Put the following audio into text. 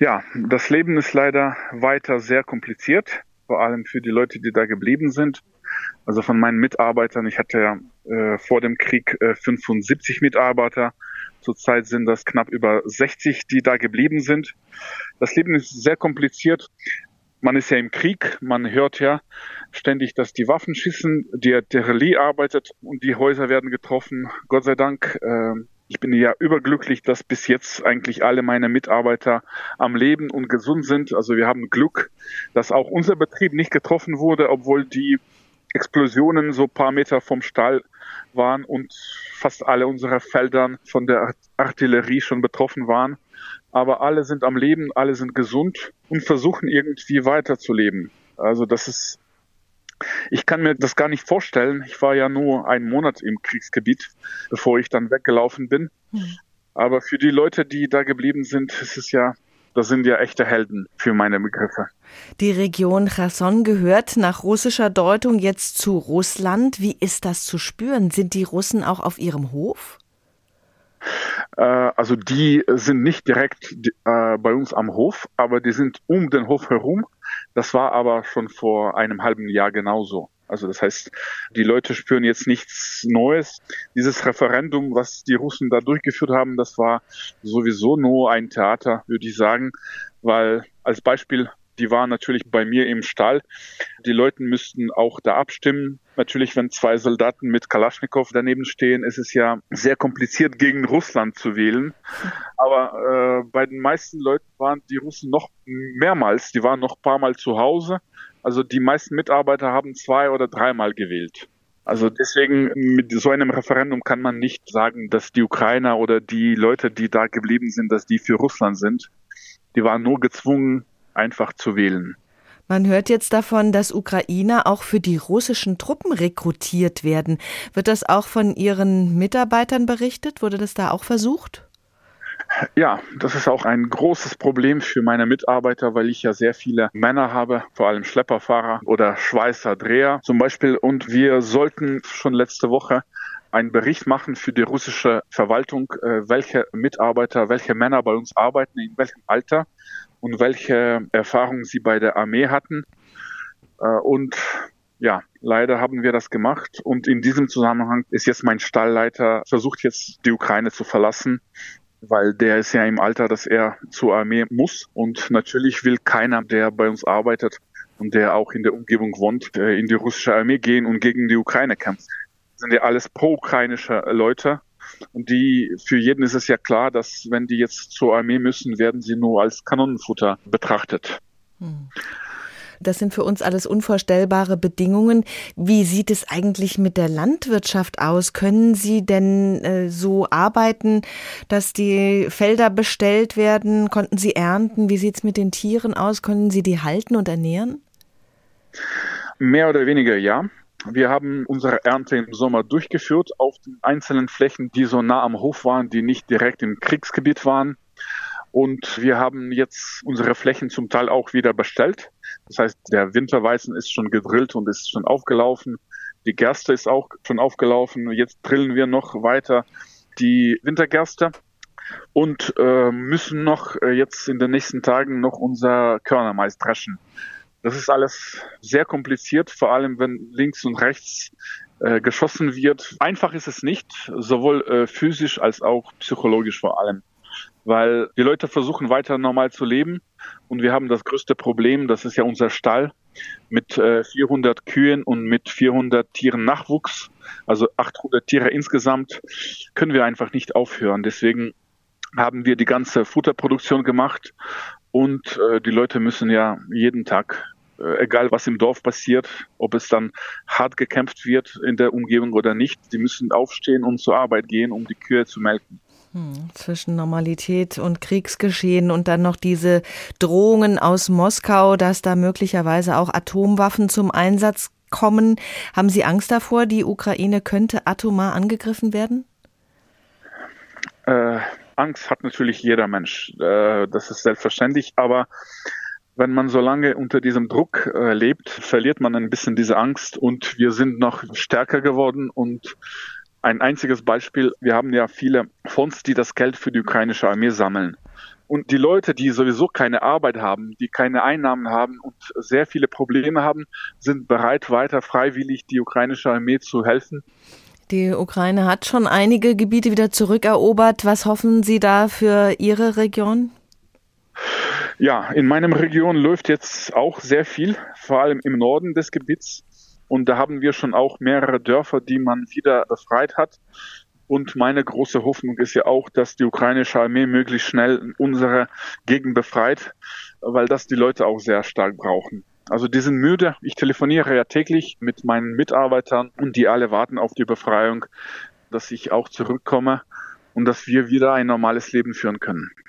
Ja, das Leben ist leider weiter sehr kompliziert, vor allem für die Leute, die da geblieben sind. Also von meinen Mitarbeitern, ich hatte ja äh, vor dem Krieg äh, 75 Mitarbeiter. Zurzeit sind das knapp über 60, die da geblieben sind. Das Leben ist sehr kompliziert. Man ist ja im Krieg, man hört ja ständig, dass die Waffen schießen, die Artillerie arbeitet und die Häuser werden getroffen. Gott sei Dank, äh, ich bin ja überglücklich, dass bis jetzt eigentlich alle meine Mitarbeiter am Leben und gesund sind. Also wir haben Glück, dass auch unser Betrieb nicht getroffen wurde, obwohl die Explosionen so paar Meter vom Stall waren und fast alle unsere Feldern von der Artillerie schon betroffen waren. Aber alle sind am Leben, alle sind gesund und versuchen irgendwie weiterzuleben. Also das ist, ich kann mir das gar nicht vorstellen. Ich war ja nur einen Monat im Kriegsgebiet, bevor ich dann weggelaufen bin. Mhm. Aber für die Leute, die da geblieben sind, ist es ja das sind ja echte Helden für meine Begriffe. Die Region Cherson gehört nach russischer Deutung jetzt zu Russland. Wie ist das zu spüren? Sind die Russen auch auf ihrem Hof? Äh, also die sind nicht direkt äh, bei uns am Hof, aber die sind um den Hof herum. Das war aber schon vor einem halben Jahr genauso. Also das heißt, die Leute spüren jetzt nichts Neues. Dieses Referendum, was die Russen da durchgeführt haben, das war sowieso nur ein Theater, würde ich sagen, weil als Beispiel die waren natürlich bei mir im Stall. Die Leute müssten auch da abstimmen. Natürlich, wenn zwei Soldaten mit Kalaschnikow daneben stehen, ist es ja sehr kompliziert, gegen Russland zu wählen. Aber äh, bei den meisten Leuten waren die Russen noch mehrmals, die waren noch ein paar Mal zu Hause also die meisten Mitarbeiter haben zwei oder dreimal gewählt. Also deswegen mit so einem Referendum kann man nicht sagen, dass die Ukrainer oder die Leute, die da geblieben sind, dass die für Russland sind. Die waren nur gezwungen, einfach zu wählen. Man hört jetzt davon, dass Ukrainer auch für die russischen Truppen rekrutiert werden. Wird das auch von Ihren Mitarbeitern berichtet? Wurde das da auch versucht? Ja, das ist auch ein großes Problem für meine Mitarbeiter, weil ich ja sehr viele Männer habe, vor allem Schlepperfahrer oder Schweißer, Dreher zum Beispiel. Und wir sollten schon letzte Woche einen Bericht machen für die russische Verwaltung, äh, welche Mitarbeiter, welche Männer bei uns arbeiten, in welchem Alter und welche Erfahrungen sie bei der Armee hatten. Äh, und ja, leider haben wir das gemacht. Und in diesem Zusammenhang ist jetzt mein Stallleiter versucht jetzt die Ukraine zu verlassen weil der ist ja im Alter, dass er zur Armee muss. Und natürlich will keiner, der bei uns arbeitet und der auch in der Umgebung wohnt, äh, in die russische Armee gehen und gegen die Ukraine kämpfen. Das sind ja alles pro-ukrainische Leute. Und die, für jeden ist es ja klar, dass wenn die jetzt zur Armee müssen, werden sie nur als Kanonenfutter betrachtet. Hm. Das sind für uns alles unvorstellbare Bedingungen. Wie sieht es eigentlich mit der Landwirtschaft aus? Können Sie denn äh, so arbeiten, dass die Felder bestellt werden? Konnten Sie ernten? Wie sieht es mit den Tieren aus? Können Sie die halten und ernähren? Mehr oder weniger ja. Wir haben unsere Ernte im Sommer durchgeführt auf den einzelnen Flächen, die so nah am Hof waren, die nicht direkt im Kriegsgebiet waren. Und wir haben jetzt unsere Flächen zum Teil auch wieder bestellt. Das heißt, der Winterweizen ist schon gedrillt und ist schon aufgelaufen. Die Gerste ist auch schon aufgelaufen. Jetzt drillen wir noch weiter die Wintergerste und äh, müssen noch äh, jetzt in den nächsten Tagen noch unser Körnermais dreschen. Das ist alles sehr kompliziert, vor allem wenn links und rechts äh, geschossen wird. Einfach ist es nicht, sowohl äh, physisch als auch psychologisch vor allem weil die Leute versuchen weiter normal zu leben und wir haben das größte Problem, das ist ja unser Stall mit äh, 400 Kühen und mit 400 Tieren Nachwuchs, also 800 Tiere insgesamt, können wir einfach nicht aufhören. Deswegen haben wir die ganze Futterproduktion gemacht und äh, die Leute müssen ja jeden Tag egal was im Dorf passiert, ob es dann hart gekämpft wird in der Umgebung oder nicht, die müssen aufstehen und zur Arbeit gehen, um die Kühe zu melken. Hm, zwischen Normalität und Kriegsgeschehen und dann noch diese Drohungen aus Moskau, dass da möglicherweise auch Atomwaffen zum Einsatz kommen. Haben Sie Angst davor, die Ukraine könnte atomar angegriffen werden? Äh, Angst hat natürlich jeder Mensch. Äh, das ist selbstverständlich. Aber wenn man so lange unter diesem Druck äh, lebt, verliert man ein bisschen diese Angst und wir sind noch stärker geworden und Ein einziges Beispiel, wir haben ja viele Fonds, die das Geld für die ukrainische Armee sammeln. Und die Leute, die sowieso keine Arbeit haben, die keine Einnahmen haben und sehr viele Probleme haben, sind bereit, weiter freiwillig die ukrainische Armee zu helfen. Die Ukraine hat schon einige Gebiete wieder zurückerobert. Was hoffen Sie da für Ihre Region? Ja, in meinem Region läuft jetzt auch sehr viel, vor allem im Norden des Gebiets. Und da haben wir schon auch mehrere Dörfer, die man wieder befreit hat. Und meine große Hoffnung ist ja auch, dass die ukrainische Armee möglichst schnell unsere Gegend befreit, weil das die Leute auch sehr stark brauchen. Also die sind müde. Ich telefoniere ja täglich mit meinen Mitarbeitern und die alle warten auf die Befreiung, dass ich auch zurückkomme und dass wir wieder ein normales Leben führen können.